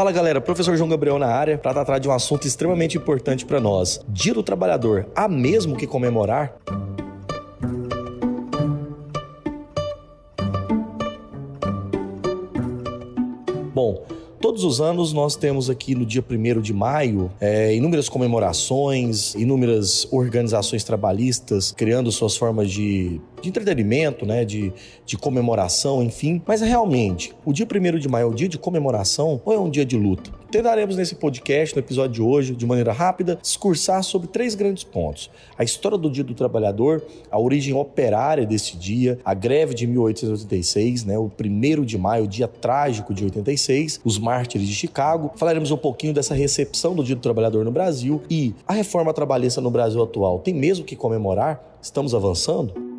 Fala galera, professor João Gabriel na área para tratar de um assunto extremamente importante para nós. Dia do Trabalhador, há mesmo que comemorar? Todos os anos nós temos aqui no dia 1 de maio é, inúmeras comemorações, inúmeras organizações trabalhistas criando suas formas de, de entretenimento, né, de, de comemoração, enfim. Mas realmente, o dia 1 de maio é o dia de comemoração ou é um dia de luta? Tentaremos nesse podcast, no episódio de hoje, de maneira rápida, discursar sobre três grandes pontos: a história do Dia do Trabalhador, a origem operária desse dia, a greve de 1886, né, o 1 de maio, o dia trágico de 86, os mártires de Chicago. Falaremos um pouquinho dessa recepção do Dia do Trabalhador no Brasil e a reforma trabalhista no Brasil atual tem mesmo que comemorar? Estamos avançando?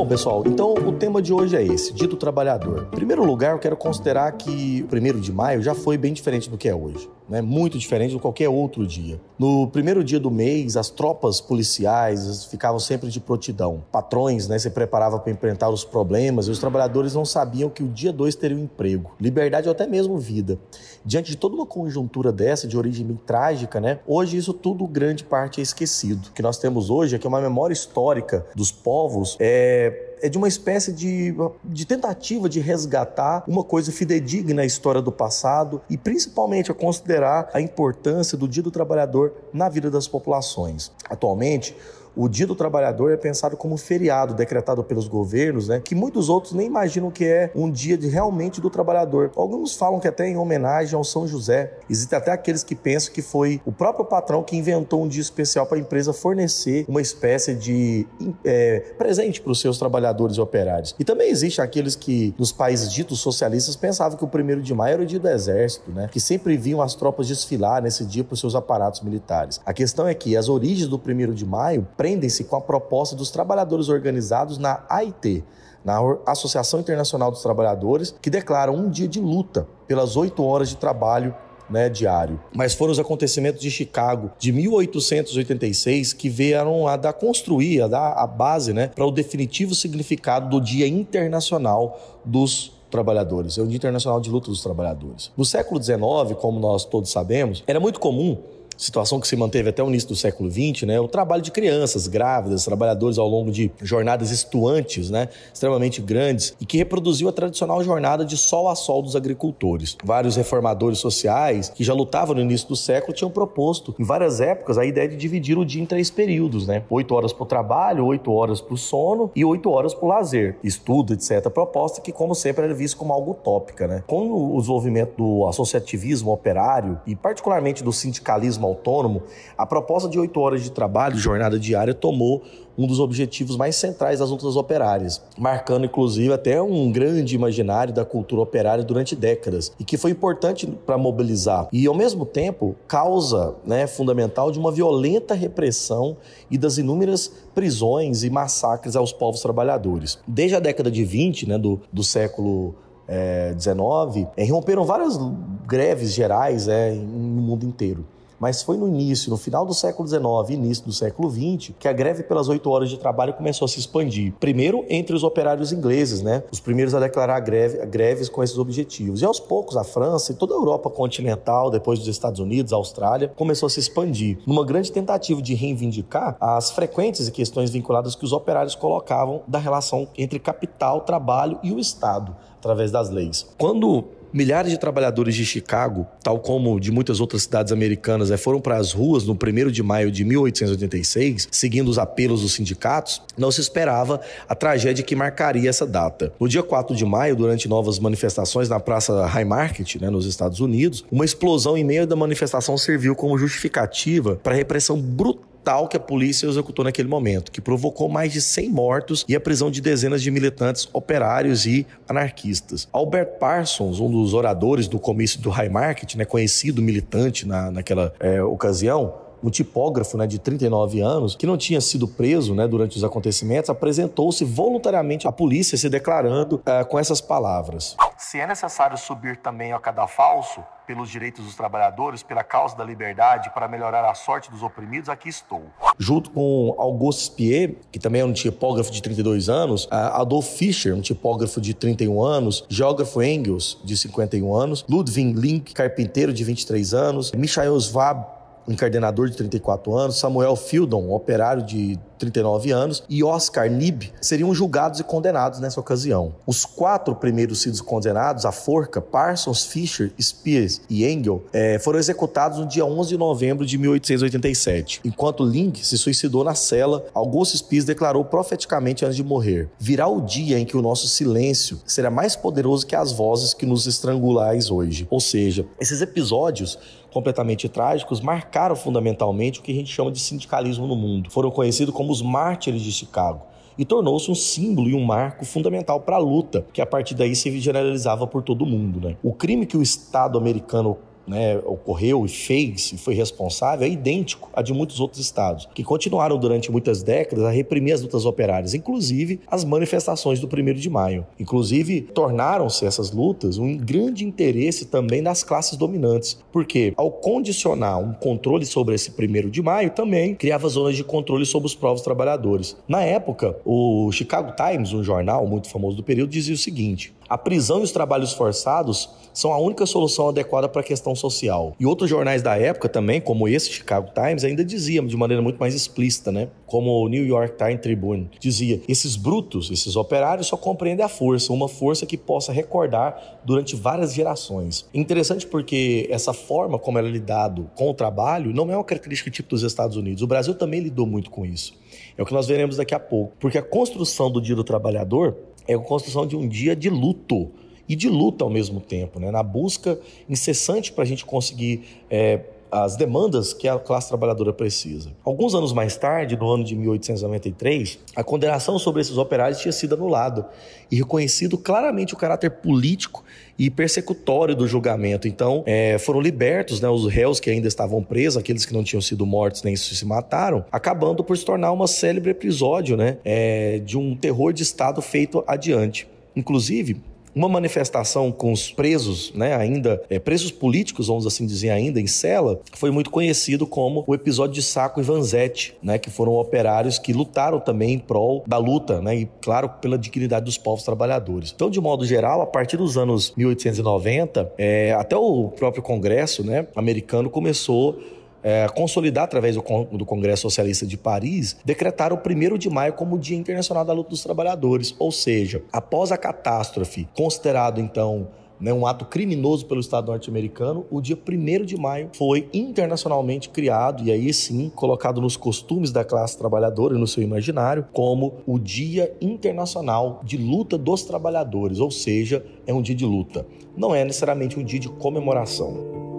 Bom, pessoal, então o tema de hoje é esse, Dia do Trabalhador. Em primeiro lugar, eu quero considerar que o primeiro de maio já foi bem diferente do que é hoje, né? Muito diferente de qualquer outro dia. No primeiro dia do mês, as tropas policiais ficavam sempre de prontidão. Patrões, né, se preparavam para enfrentar os problemas e os trabalhadores não sabiam que o dia 2 teria um emprego, liberdade ou até mesmo vida. Diante de toda uma conjuntura dessa, de origem bem trágica, né? Hoje isso tudo grande parte é esquecido. O que nós temos hoje é que uma memória histórica dos povos é é de uma espécie de, de tentativa de resgatar uma coisa fidedigna na história do passado e principalmente a considerar a importância do Dia do Trabalhador na vida das populações. Atualmente, o Dia do Trabalhador é pensado como feriado decretado pelos governos, né, que muitos outros nem imaginam que é um dia de, realmente do trabalhador. Alguns falam que até em homenagem ao São José. Existem até aqueles que pensam que foi o próprio patrão que inventou um dia especial para a empresa fornecer uma espécie de é, presente para os seus trabalhadores e operários. E também existe aqueles que, nos países ditos socialistas, pensavam que o primeiro de maio era o dia do exército, né, que sempre viam as tropas desfilar nesse dia para os seus aparatos militares. A questão é que as origens do primeiro de maio prendem-se com a proposta dos trabalhadores organizados na AIT, na Associação Internacional dos Trabalhadores, que declara um dia de luta pelas oito horas de trabalho né, diário. Mas foram os acontecimentos de Chicago de 1886 que vieram a dar construir, a dar a base né, para o definitivo significado do Dia Internacional dos Trabalhadores. É o Dia Internacional de Luta dos Trabalhadores. No século XIX, como nós todos sabemos, era muito comum situação que se manteve até o início do século XX, né? O trabalho de crianças, grávidas, trabalhadores ao longo de jornadas estuantes, né? Extremamente grandes e que reproduziu a tradicional jornada de sol a sol dos agricultores. Vários reformadores sociais que já lutavam no início do século tinham proposto, em várias épocas, a ideia de dividir o dia em três períodos, né? Oito horas para o trabalho, oito horas para o sono e oito horas para o lazer, estudo, etc. Proposta que, como sempre, era vista como algo utópica, né? Com o desenvolvimento do associativismo operário e particularmente do sindicalismo autônomo, a proposta de oito horas de trabalho, jornada diária, tomou um dos objetivos mais centrais das lutas operárias, marcando inclusive até um grande imaginário da cultura operária durante décadas e que foi importante para mobilizar e ao mesmo tempo causa né, fundamental de uma violenta repressão e das inúmeras prisões e massacres aos povos trabalhadores. Desde a década de 20 né, do, do século é, 19, é, romperam várias greves gerais é, no mundo inteiro. Mas foi no início, no final do século XIX e início do século XX, que a greve pelas oito horas de trabalho começou a se expandir. Primeiro, entre os operários ingleses, né? Os primeiros a declarar greve, greves com esses objetivos. E aos poucos, a França e toda a Europa continental, depois dos Estados Unidos, a Austrália, começou a se expandir. Numa grande tentativa de reivindicar as frequentes questões vinculadas que os operários colocavam da relação entre capital, trabalho e o Estado, através das leis. Quando Milhares de trabalhadores de Chicago, tal como de muitas outras cidades americanas, eh, foram para as ruas no 1 de maio de 1886, seguindo os apelos dos sindicatos, não se esperava a tragédia que marcaria essa data. No dia 4 de maio, durante novas manifestações na Praça High Market, né, nos Estados Unidos, uma explosão em meio da manifestação serviu como justificativa para a repressão brutal tal que a polícia executou naquele momento, que provocou mais de 100 mortos e a prisão de dezenas de militantes operários e anarquistas. Albert Parsons, um dos oradores do comício do High Market, né, conhecido militante na, naquela é, ocasião, um tipógrafo né, de 39 anos, que não tinha sido preso né, durante os acontecimentos, apresentou-se voluntariamente à polícia, se declarando uh, com essas palavras: Se é necessário subir também ao cadafalso, pelos direitos dos trabalhadores, pela causa da liberdade, para melhorar a sorte dos oprimidos, aqui estou. Junto com Auguste Spier, que também é um tipógrafo de 32 anos, Adolf Fischer, um tipógrafo de 31 anos, geógrafo Engels, de 51 anos, Ludwig Link, carpinteiro de 23 anos, Michael Schwab, encardenador de 34 anos, Samuel Fieldon, operário de 39 anos, e Oscar Nib seriam julgados e condenados nessa ocasião. Os quatro primeiros sidos condenados, a forca, Parsons, Fisher, Spears e Engel, é, foram executados no dia 11 de novembro de 1887. Enquanto Link se suicidou na cela, Augusto Spears declarou profeticamente antes de morrer: Virá o dia em que o nosso silêncio será mais poderoso que as vozes que nos estrangulais hoje. Ou seja, esses episódios completamente trágicos marcaram fundamentalmente o que a gente chama de sindicalismo no mundo. Foram conhecidos como os mártires de Chicago e tornou-se um símbolo e um marco fundamental para a luta, que a partir daí se generalizava por todo o mundo. Né? O crime que o Estado americano né, ocorreu e fez e foi responsável é idêntico a de muitos outros estados, que continuaram durante muitas décadas a reprimir as lutas operárias, inclusive as manifestações do 1 de maio. Inclusive, tornaram-se essas lutas um grande interesse também das classes dominantes, porque ao condicionar um controle sobre esse 1 de maio, também criava zonas de controle sobre os povos trabalhadores. Na época, o Chicago Times, um jornal muito famoso do período, dizia o seguinte: a prisão e os trabalhos forçados são a única solução adequada para a questão social. E outros jornais da época também, como esse Chicago Times, ainda diziam de maneira muito mais explícita, né? Como o New York Times Tribune dizia: esses brutos, esses operários só compreendem a força, uma força que possa recordar durante várias gerações. Interessante porque essa forma como ela é lidado com o trabalho não é uma característica tipo dos Estados Unidos. O Brasil também lidou muito com isso. É o que nós veremos daqui a pouco. Porque a construção do Dia do Trabalhador é a construção de um dia de luto e de luta ao mesmo tempo, né? na busca incessante para a gente conseguir é, as demandas que a classe trabalhadora precisa. Alguns anos mais tarde, no ano de 1893, a condenação sobre esses operários tinha sido anulada e reconhecido claramente o caráter político e persecutório do julgamento. Então, é, foram libertos né, os réus que ainda estavam presos, aqueles que não tinham sido mortos nem se mataram, acabando por se tornar um célebre episódio né, é, de um terror de Estado feito adiante. Inclusive, uma manifestação com os presos, né, ainda é, presos políticos, vamos assim dizer, ainda em cela, foi muito conhecido como o episódio de Saco e Vanzetti, né, que foram operários que lutaram também em prol da luta, né, e claro, pela dignidade dos povos trabalhadores. Então, de modo geral, a partir dos anos 1890, é, até o próprio Congresso, né, americano começou é, consolidar através do, do, Congresso Socialista de Paris, decretaram o 1 de maio como o Dia Internacional da Luta dos Trabalhadores. Ou seja, após a catástrofe, considerado então né, um ato criminoso pelo Estado norte-americano, o dia 1 de maio foi internacionalmente criado e aí sim colocado nos costumes da classe trabalhadora e no seu imaginário como o Dia Internacional de Luta dos Trabalhadores, ou seja, é um dia de luta. Não é necessariamente um dia de comemoração.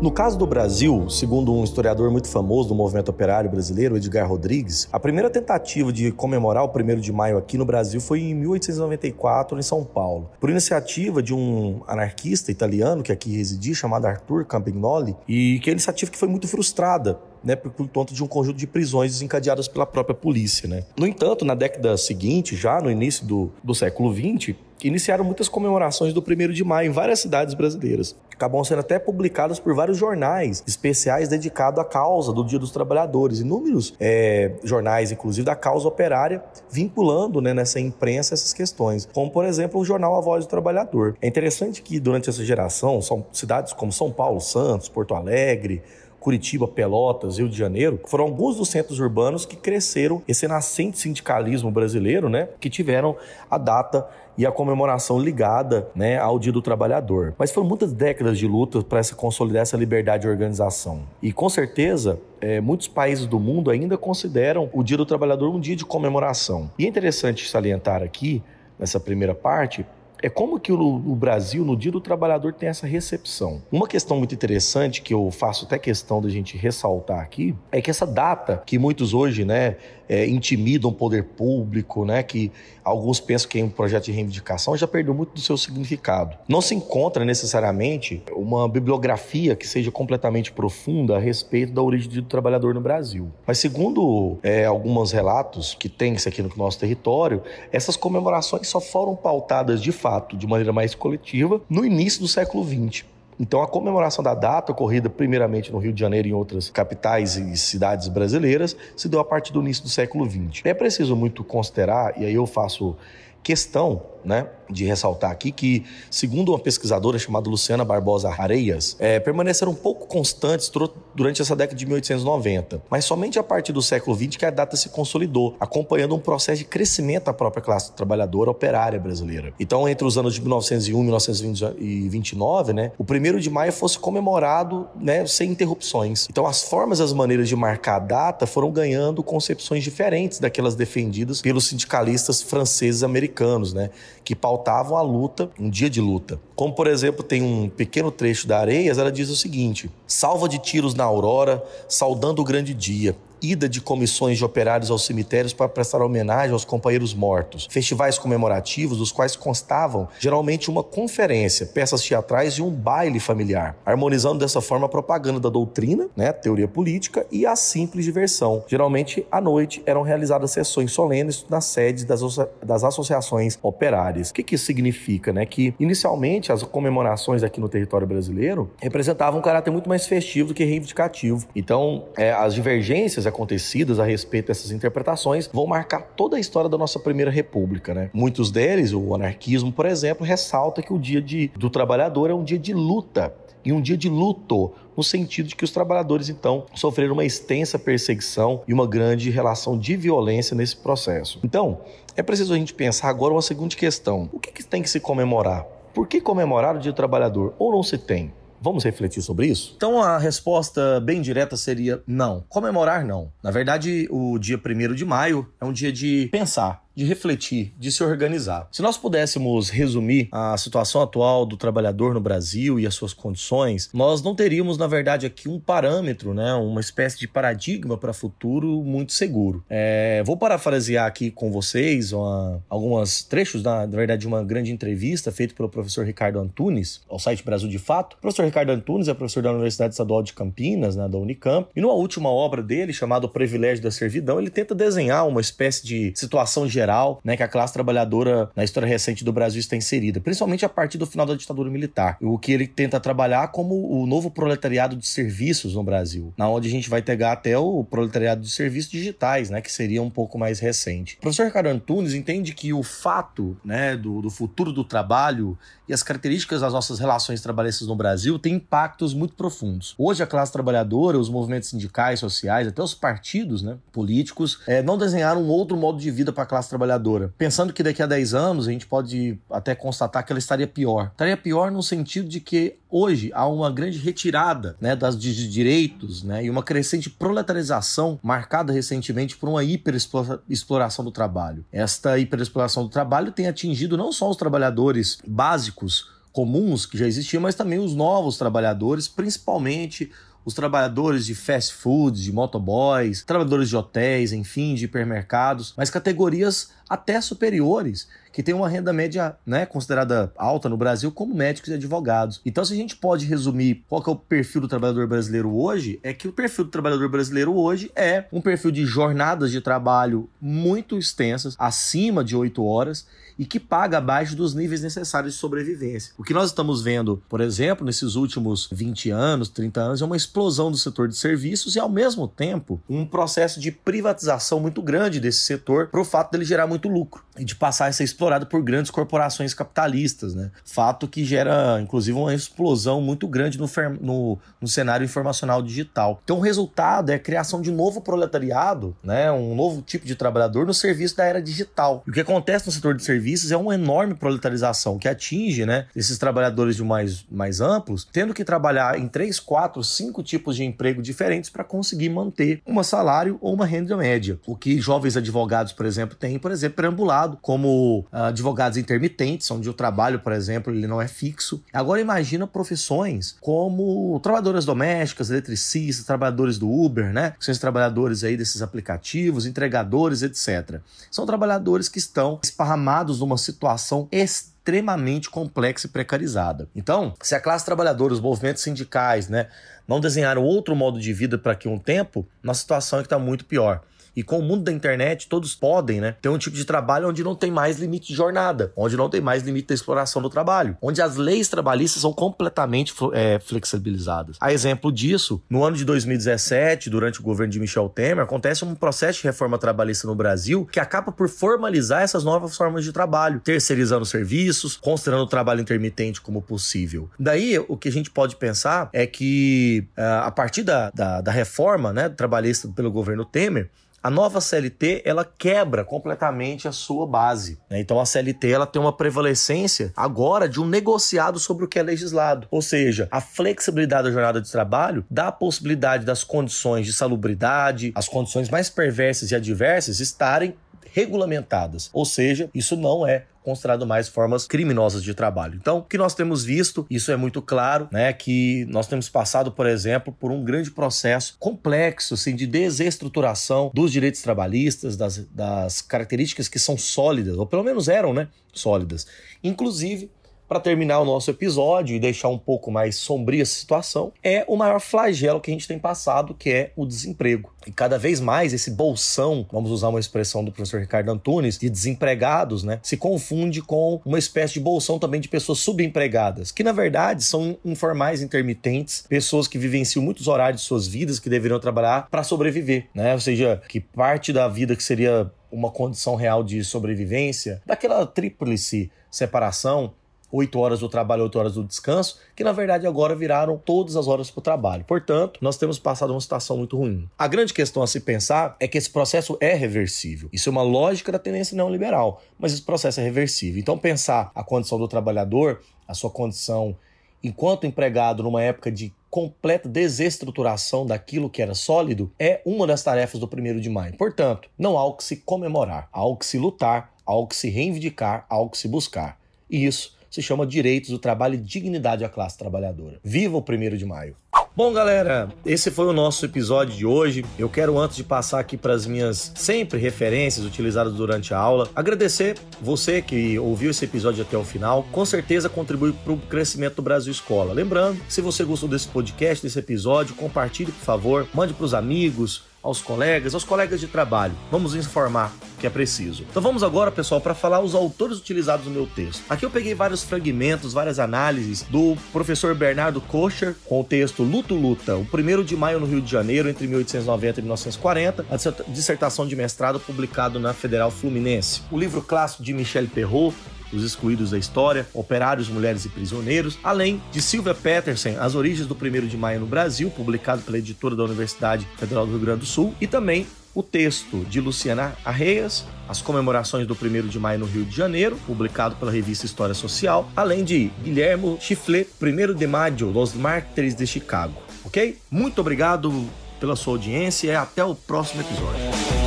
No caso do Brasil, segundo um historiador muito famoso do movimento operário brasileiro, Edgar Rodrigues, a primeira tentativa de comemorar o 1 de maio aqui no Brasil foi em 1894, em São Paulo, por iniciativa de um anarquista italiano que aqui residia, chamado Arthur Campignoli, e que a iniciativa que foi muito frustrada né, por conta de um conjunto de prisões desencadeadas pela própria polícia. Né? No entanto, na década seguinte, já no início do, do século XX, iniciaram muitas comemorações do 1 de maio em várias cidades brasileiras. Acabam sendo até publicadas por vários jornais especiais dedicados à causa do Dia dos Trabalhadores. Inúmeros é, jornais, inclusive da causa operária, vinculando né, nessa imprensa essas questões. Como, por exemplo, o jornal A Voz do Trabalhador. É interessante que durante essa geração, são cidades como São Paulo, Santos, Porto Alegre, Curitiba, Pelotas, Rio de Janeiro, foram alguns dos centros urbanos que cresceram esse nascente sindicalismo brasileiro, né, que tiveram a data e a comemoração ligada né, ao Dia do Trabalhador. Mas foram muitas décadas de luta para se consolidar essa liberdade de organização. E com certeza, é, muitos países do mundo ainda consideram o Dia do Trabalhador um dia de comemoração. E é interessante salientar aqui, nessa primeira parte, é como que o, o, Brasil, no Dia do Trabalhador, tem essa recepção. Uma questão muito interessante que eu faço até questão da gente ressaltar aqui é que essa data que muitos hoje, né, é, intimidam o poder público, né, que alguns pensam que é um projeto de reivindicação, já perdeu muito do seu significado. Não se encontra necessariamente uma bibliografia que seja completamente profunda a respeito da origem do trabalhador no Brasil. Mas segundo é, alguns relatos que tem isso aqui no nosso território, essas comemorações só foram pautadas de fato, de maneira mais coletiva, no início do século XX. Então, a comemoração da data, ocorrida primeiramente no Rio de Janeiro e em outras capitais e cidades brasileiras, se deu a partir do início do século XX. É preciso muito considerar, e aí eu faço questão né, de ressaltar aqui que, segundo uma pesquisadora chamada Luciana Barbosa Areias, é, permaneceram um pouco constantes durante essa década de 1890, mas somente a partir do século XX que a data se consolidou, acompanhando um processo de crescimento da própria classe trabalhadora operária brasileira. Então, entre os anos de 1901 e 1929, né, o primeiro de maio fosse comemorado né, sem interrupções. Então, as formas e as maneiras de marcar a data foram ganhando concepções diferentes daquelas defendidas pelos sindicalistas franceses americanos, né, que pautavam a luta, um dia de luta. Como, por exemplo, tem um pequeno trecho da Areias, ela diz o seguinte: salva de tiros na aurora, saudando o grande dia ida de comissões de operários aos cemitérios para prestar homenagem aos companheiros mortos, festivais comemorativos dos quais constavam geralmente uma conferência, peças teatrais e um baile familiar, harmonizando dessa forma a propaganda da doutrina, né, teoria política e a simples diversão. Geralmente à noite eram realizadas sessões solenes nas sedes das, das associações operárias. O que, que isso significa, né? Que inicialmente as comemorações aqui no território brasileiro representavam um caráter muito mais festivo do que reivindicativo. Então, é, as divergências acontecidas a respeito dessas interpretações vão marcar toda a história da nossa primeira república, né? Muitos deles, o anarquismo, por exemplo, ressalta que o dia de, do trabalhador é um dia de luta e um dia de luto, no sentido de que os trabalhadores então sofreram uma extensa perseguição e uma grande relação de violência nesse processo. Então, é preciso a gente pensar agora uma segunda questão: o que, que tem que se comemorar? Por que comemorar o Dia do Trabalhador? Ou não se tem? Vamos refletir sobre isso? Então a resposta bem direta seria não. Comemorar não. Na verdade, o dia 1 de maio é um dia de pensar, de refletir, de se organizar. Se nós pudéssemos resumir a situação atual do trabalhador no Brasil e as suas condições, nós não teríamos, na verdade, aqui um parâmetro, né, uma espécie de paradigma para futuro muito seguro. É, vou parafrasear aqui com vocês uma, alguns trechos, na, na, verdade, de uma grande entrevista feita pelo professor Ricardo Antunes ao site Brasil de Fato. O professor Ricardo Antunes é professor da Universidade Estadual de Campinas, né, da Unicamp, e numa última obra dele, chamada O Privilégio da Servidão, ele tenta desenhar uma espécie de situação geral né, que a classe trabalhadora na história recente do Brasil está inserida, principalmente a partir do final da ditadura militar. O que ele tenta trabalhar como o novo proletariado de serviços no Brasil, na onde a gente vai pegar até o proletariado de serviços digitais, né, que seria um pouco mais recente. O professor Ricardo Antunes entende que o fato, né, do, do futuro do trabalho e as características das nossas relações trabalhistas no Brasil têm impactos muito profundos. Hoje a classe trabalhadora, os movimentos sindicais, sociais, até os partidos, né, políticos, é, não desenharam um outro modo de vida para a classe trabalhadora trabalhadora. Pensando que daqui a 10 anos a gente pode até constatar que ela estaria pior. Estaria pior no sentido de que hoje há uma grande retirada né, das direitos né, e uma crescente proletarização marcada recentemente por uma hiperexploração do trabalho. Esta hiperexploração do trabalho tem atingido não só os trabalhadores básicos comuns que já existiam, mas também os novos trabalhadores, principalmente os trabalhadores de fast food, de motoboys, trabalhadores de hotéis, enfim, de hipermercados, mas categorias até superiores que têm uma renda média né, considerada alta no Brasil, como médicos e advogados. Então, se a gente pode resumir qual é o perfil do trabalhador brasileiro hoje, é que o perfil do trabalhador brasileiro hoje é um perfil de jornadas de trabalho muito extensas, acima de oito horas, e que paga abaixo dos níveis necessários de sobrevivência. O que nós estamos vendo, por exemplo, nesses últimos 20 anos, 30 anos, é uma explosão do setor de serviços e, ao mesmo tempo, um processo de privatização muito grande desse setor para o fato dele gerar muito lucro e de passar a ser explorado por grandes corporações capitalistas, né? Fato que gera, inclusive, uma explosão muito grande no, no, no cenário informacional digital. Então, o resultado é a criação de um novo proletariado, né? Um novo tipo de trabalhador no serviço da era digital. E o que acontece no setor de serviços é uma enorme proletarização que atinge né, esses trabalhadores de mais, mais amplos, tendo que trabalhar em três, quatro, cinco tipos de emprego diferentes para conseguir manter um salário ou uma renda média. O que jovens advogados, por exemplo, têm, por exemplo, perambulado como uh, advogados intermitentes, onde o trabalho, por exemplo, ele não é fixo. Agora imagina profissões como trabalhadoras domésticas, eletricistas, trabalhadores do Uber, né? Que são os trabalhadores aí desses aplicativos, entregadores, etc. São trabalhadores que estão esparramados numa situação extremamente complexa e precarizada. Então, se a classe trabalhadora, os movimentos sindicais, né, não desenharam outro modo de vida para aqui um tempo, nossa situação é que está muito pior. E com o mundo da internet, todos podem, né, ter um tipo de trabalho onde não tem mais limite de jornada, onde não tem mais limite da exploração do trabalho, onde as leis trabalhistas são completamente é, flexibilizadas. A exemplo disso, no ano de 2017, durante o governo de Michel Temer, acontece um processo de reforma trabalhista no Brasil que acaba por formalizar essas novas formas de trabalho, terceirizando serviços, considerando o trabalho intermitente como possível. Daí, o que a gente pode pensar é que, ah, a partir da, da, da reforma né, trabalhista pelo governo Temer, a nova CLT ela quebra completamente a sua base. Né? Então a CLT ela tem uma prevalecência agora de um negociado sobre o que é legislado. Ou seja, a flexibilidade da jornada de trabalho dá a possibilidade das condições de salubridade, as condições mais perversas e adversas estarem regulamentadas. Ou seja, isso não é considerado mais formas criminosas de trabalho. Então, o que nós temos visto, isso é muito claro, né, que nós temos passado, por exemplo, por um grande processo complexo assim, de desestruturação dos direitos trabalhistas, das, das características que são sólidas, ou pelo menos eram, né, sólidas. Inclusive, para terminar o nosso episódio e deixar um pouco mais sombria essa situação, é o maior flagelo que a gente tem passado, que é o desemprego. E cada vez mais esse bolsão, vamos usar uma expressão do professor Ricardo Antunes, de desempregados, né, se confunde com uma espécie de bolsão também de pessoas subempregadas, que na verdade são informais intermitentes, pessoas que vivenciam muitos horários de suas vidas que deveriam trabalhar para sobreviver, né? Ou seja, que parte da vida que seria uma condição real de sobrevivência, daquela tríplice separação oito horas do trabalho, oito horas do descanso, que na verdade agora viraram todas as horas para o trabalho. Portanto, nós temos passado uma situação muito ruim. A grande questão a se pensar é que esse processo é reversível. Isso é uma lógica da tendência neoliberal, mas esse processo é reversível. Então, pensar a condição do trabalhador, a sua condição enquanto empregado numa época de completa desestruturação daquilo que era sólido é uma das tarefas do primeiro de maio. Portanto, não há o que se comemorar, há o que se lutar, há o que se reivindicar, há o que se buscar. E isso se chama Direitos do Trabalho e Dignidade à Classe Trabalhadora. Viva o 1 de maio! Bom, galera, esse foi o nosso episódio de hoje. Eu quero, antes de passar aqui para as minhas sempre referências utilizadas durante a aula, agradecer você que ouviu esse episódio até o final. Com certeza contribui para o crescimento do Brasil Escola. Lembrando, se você gostou desse podcast, desse episódio, compartilhe, por favor, mande para os amigos, aos colegas, aos colegas de trabalho. Vamos informar que é preciso. Então vamos agora, pessoal, para falar os autores utilizados no meu texto. Aqui eu peguei vários fragmentos, várias análises do professor Bernardo Kocher com o texto Luto Luta, o 1 de maio no Rio de Janeiro, entre 1890 e 1940, a dissertação de mestrado publicado na Federal Fluminense. O livro clássico de Michel Perrault, os Excluídos da História, Operários, Mulheres e Prisioneiros, além de Silvia Petersen, As Origens do 1 de Maio no Brasil, publicado pela editora da Universidade Federal do Rio Grande do Sul, e também o texto de Luciana Arreias, As Comemorações do 1 de Maio no Rio de Janeiro, publicado pela revista História Social, além de Guilhermo Chiflet, 1 de Maio, Los Mártires de Chicago. Ok? Muito obrigado pela sua audiência e até o próximo episódio.